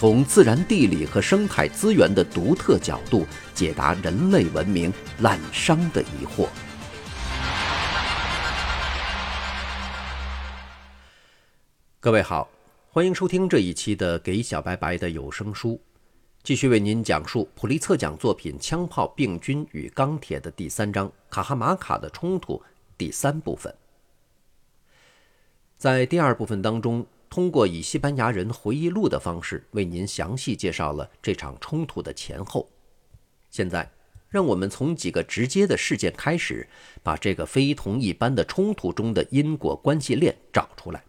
从自然地理和生态资源的独特角度解答人类文明滥觞的疑惑。各位好，欢迎收听这一期的《给小白白的有声书》，继续为您讲述普利策奖作品《枪炮、病菌与钢铁》的第三章——卡哈马卡的冲突第三部分。在第二部分当中。通过以西班牙人回忆录的方式为您详细介绍了这场冲突的前后。现在，让我们从几个直接的事件开始，把这个非同一般的冲突中的因果关系链找出来。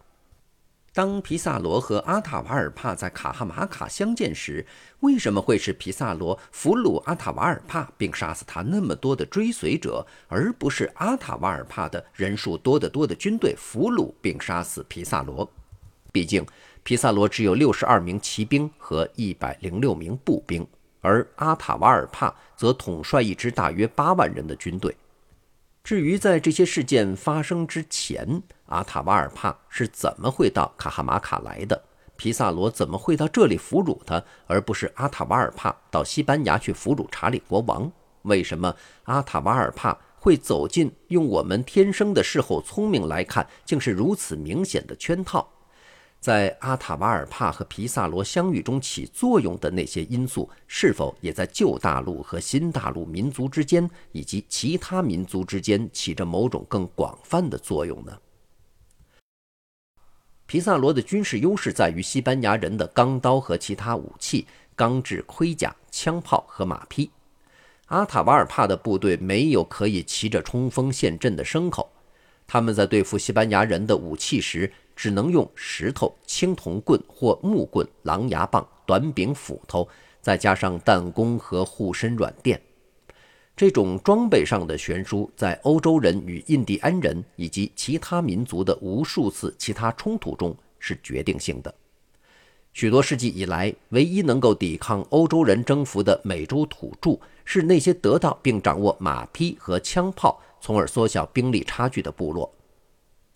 当皮萨罗和阿塔瓦尔帕在卡哈马卡相见时，为什么会是皮萨罗俘虏阿塔瓦尔帕并杀死他那么多的追随者，而不是阿塔瓦尔帕的人数多得多的军队俘虏并杀死皮萨罗？毕竟，皮萨罗只有六十二名骑兵和一百零六名步兵，而阿塔瓦尔帕则统帅一支大约八万人的军队。至于在这些事件发生之前，阿塔瓦尔帕是怎么会到卡哈马卡来的？皮萨罗怎么会到这里俘虏他，而不是阿塔瓦尔帕到西班牙去俘虏查理国王？为什么阿塔瓦尔帕会走进用我们天生的事后聪明来看，竟是如此明显的圈套？在阿塔瓦尔帕和皮萨罗相遇中起作用的那些因素，是否也在旧大陆和新大陆民族之间以及其他民族之间起着某种更广泛的作用呢？皮萨罗的军事优势在于西班牙人的钢刀和其他武器、钢制盔甲、枪炮和马匹。阿塔瓦尔帕的部队没有可以骑着冲锋陷阵的牲口，他们在对付西班牙人的武器时。只能用石头、青铜棍或木棍、狼牙棒、短柄斧头，再加上弹弓和护身软垫。这种装备上的悬殊，在欧洲人与印第安人以及其他民族的无数次其他冲突中是决定性的。许多世纪以来，唯一能够抵抗欧洲人征服的美洲土著，是那些得到并掌握马匹和枪炮，从而缩小兵力差距的部落。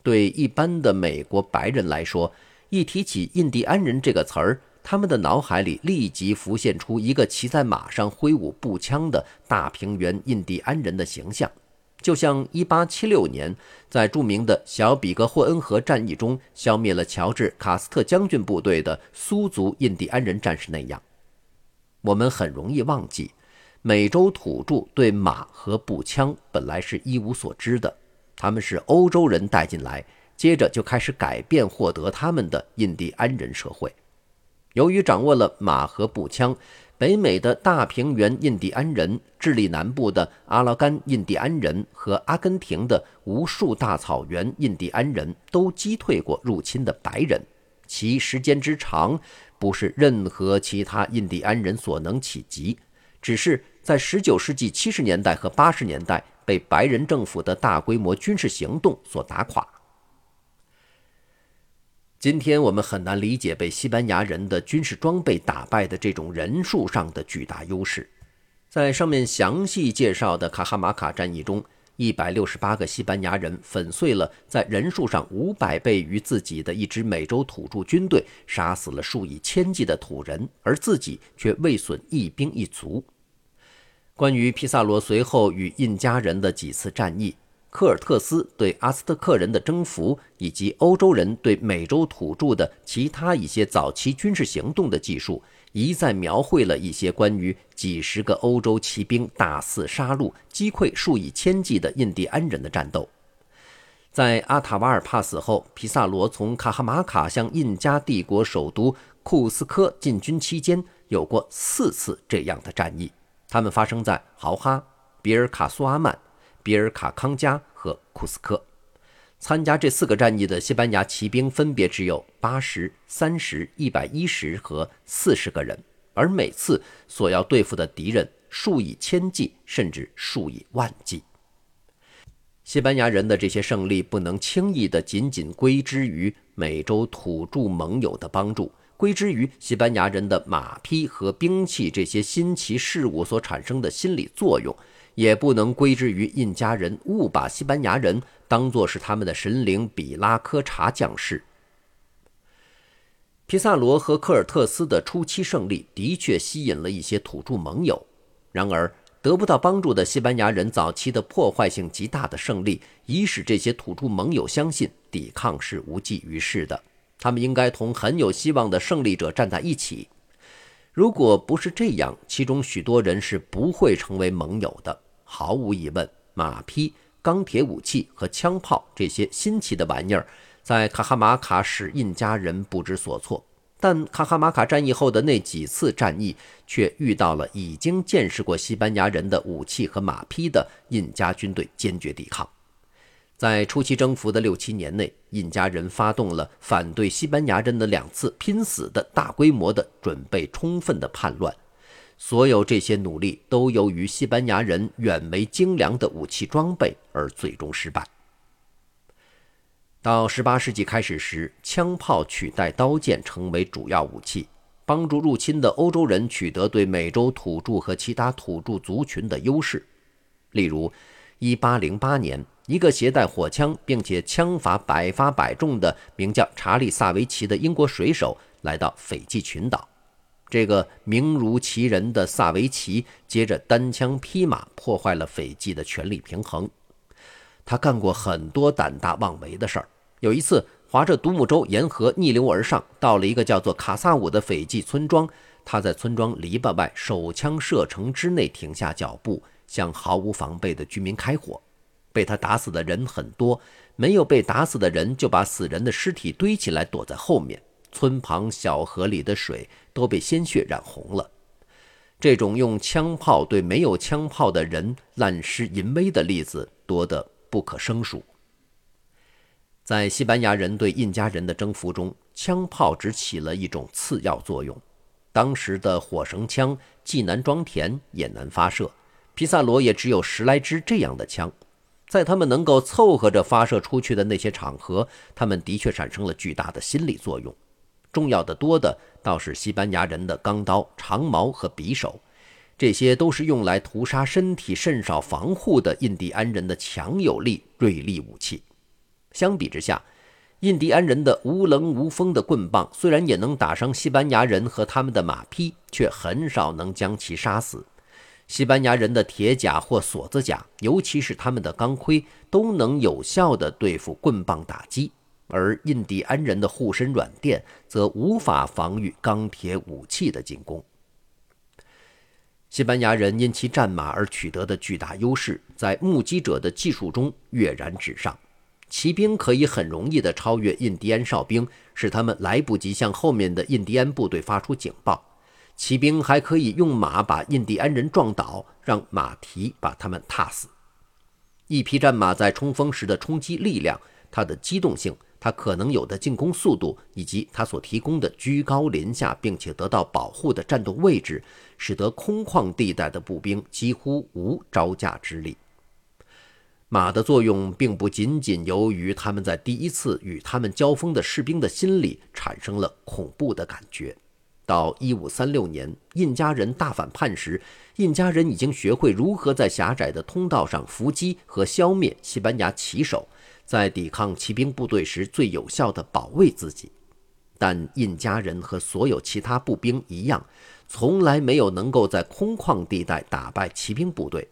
对一般的美国白人来说，一提起印第安人这个词儿，他们的脑海里立即浮现出一个骑在马上挥舞步枪的大平原印第安人的形象，就像1876年在著名的小比格霍恩河战役中消灭了乔治·卡斯特将军部队的苏族印第安人战士那样。我们很容易忘记，美洲土著对马和步枪本来是一无所知的。他们是欧洲人带进来，接着就开始改变获得他们的印第安人社会。由于掌握了马和步枪，北美的大平原印第安人、智利南部的阿拉干印第安人和阿根廷的无数大草原印第安人都击退过入侵的白人。其时间之长，不是任何其他印第安人所能企及，只是在19世纪70年代和80年代。被白人政府的大规模军事行动所打垮。今天我们很难理解被西班牙人的军事装备打败的这种人数上的巨大优势。在上面详细介绍的卡哈马卡战役中，一百六十八个西班牙人粉碎了在人数上五百倍于自己的一支美洲土著军队，杀死了数以千计的土人，而自己却未损一兵一卒。关于皮萨罗随后与印加人的几次战役，科尔特斯对阿斯特克人的征服，以及欧洲人对美洲土著的其他一些早期军事行动的技术，一再描绘了一些关于几十个欧洲骑兵大肆杀戮、击溃数以千计的印第安人的战斗。在阿塔瓦尔帕死后，皮萨罗从卡哈马卡向印加帝国首都库斯科进军期间，有过四次这样的战役。他们发生在豪哈、比尔卡苏阿曼、比尔卡康加和库斯科。参加这四个战役的西班牙骑兵分别只有八十三十、一百一十和四十个人。而每次所要对付的敌人数以千计，甚至数以万计。西班牙人的这些胜利不能轻易的仅仅归之于美洲土著盟友的帮助。归之于西班牙人的马匹和兵器这些新奇事物所产生的心理作用，也不能归之于印加人误把西班牙人当作是他们的神灵比拉科查将士。皮萨罗和科尔特斯的初期胜利的确吸引了一些土著盟友，然而得不到帮助的西班牙人早期的破坏性极大的胜利，已使这些土著盟友相信抵抗是无济于事的。他们应该同很有希望的胜利者站在一起。如果不是这样，其中许多人是不会成为盟友的。毫无疑问，马匹、钢铁武器和枪炮这些新奇的玩意儿，在卡哈马卡使印加人不知所措。但卡哈马卡战役后的那几次战役，却遇到了已经见识过西班牙人的武器和马匹的印加军队，坚决抵抗。在初期征服的六七年内，印加人发动了反对西班牙人的两次拼死的大规模的准备充分的叛乱。所有这些努力都由于西班牙人远为精良的武器装备而最终失败。到18世纪开始时，枪炮取代刀剑成为主要武器，帮助入侵的欧洲人取得对美洲土著和其他土著族群的优势。例如，1808年。一个携带火枪并且枪法百发百中的名叫查理·萨维奇的英国水手来到斐济群岛。这个名如其人的萨维奇接着单枪匹马破坏了斐济的权力平衡。他干过很多胆大妄为的事儿。有一次，划着独木舟沿河逆流而上，到了一个叫做卡萨武的斐济村庄。他在村庄篱笆外手枪射程之内停下脚步，向毫无防备的居民开火。被他打死的人很多，没有被打死的人就把死人的尸体堆起来躲在后面。村旁小河里的水都被鲜血染红了。这种用枪炮对没有枪炮的人滥施淫威的例子多得不可胜数。在西班牙人对印加人的征服中，枪炮只起了一种次要作用。当时的火绳枪既难装填也难发射，皮萨罗也只有十来支这样的枪。在他们能够凑合着发射出去的那些场合，他们的确产生了巨大的心理作用。重要的多的倒是西班牙人的钢刀、长矛和匕首，这些都是用来屠杀身体甚少防护的印第安人的强有力、锐利武器。相比之下，印第安人的无棱无锋的棍棒虽然也能打伤西班牙人和他们的马匹，却很少能将其杀死。西班牙人的铁甲或锁子甲，尤其是他们的钢盔，都能有效地对付棍棒打击；而印第安人的护身软垫则无法防御钢铁武器的进攻。西班牙人因其战马而取得的巨大优势，在目击者的技术中跃然纸上。骑兵可以很容易地超越印第安哨兵，使他们来不及向后面的印第安部队发出警报。骑兵还可以用马把印第安人撞倒，让马蹄把他们踏死。一匹战马在冲锋时的冲击力量、它的机动性、它可能有的进攻速度，以及它所提供的居高临下并且得到保护的战斗位置，使得空旷地带的步兵几乎无招架之力。马的作用并不仅仅由于他们在第一次与他们交锋的士兵的心里产生了恐怖的感觉。到一五三六年，印加人大反叛时，印加人已经学会如何在狭窄的通道上伏击和消灭西班牙骑手，在抵抗骑兵部队时最有效地保卫自己。但印加人和所有其他步兵一样，从来没有能够在空旷地带打败骑兵部队。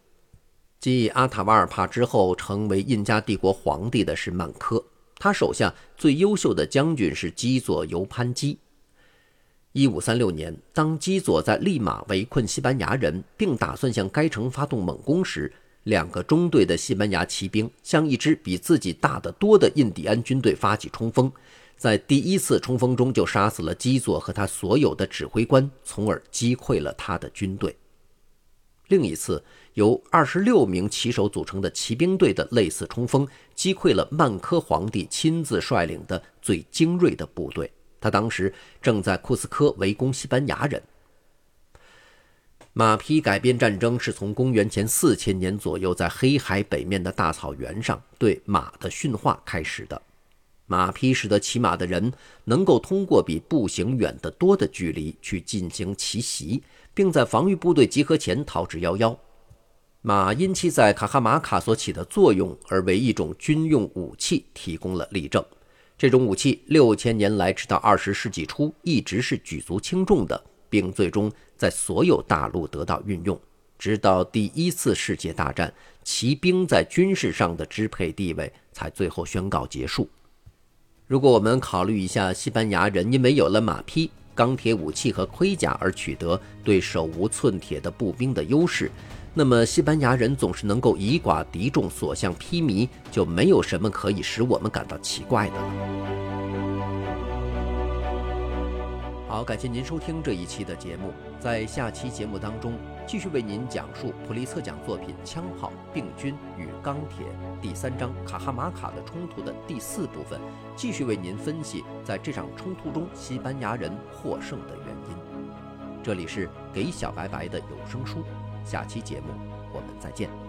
继阿塔瓦尔帕之后，成为印加帝国皇帝的是曼科，他手下最优秀的将军是基佐尤潘基。一五三六年，当基佐在利马围困西班牙人，并打算向该城发动猛攻时，两个中队的西班牙骑兵向一支比自己大得多的印第安军队发起冲锋，在第一次冲锋中就杀死了基佐和他所有的指挥官，从而击溃了他的军队。另一次，由二十六名骑手组成的骑兵队的类似冲锋，击溃了曼科皇帝亲自率领的最精锐的部队。他当时正在库斯科围攻西班牙人。马匹改编战争是从公元前四千年左右，在黑海北面的大草原上对马的驯化开始的。马匹使得骑马的人能够通过比步行远得多的距离去进行奇袭，并在防御部队集合前逃之夭夭。马因其在卡哈马卡所起的作用而为一种军用武器提供了例证。这种武器六千年来直到二十世纪初一直是举足轻重的。并最终在所有大陆得到运用，直到第一次世界大战，骑兵在军事上的支配地位才最后宣告结束。如果我们考虑一下，西班牙人因为有了马匹、钢铁武器和盔甲而取得对手无寸铁的步兵的优势，那么西班牙人总是能够以寡敌众、所向披靡，就没有什么可以使我们感到奇怪的了。好，感谢您收听这一期的节目。在下期节目当中，继续为您讲述普利策奖作品《枪炮、病菌与钢铁》第三章卡哈马卡的冲突的第四部分，继续为您分析在这场冲突中西班牙人获胜的原因。这里是给小白白的有声书，下期节目我们再见。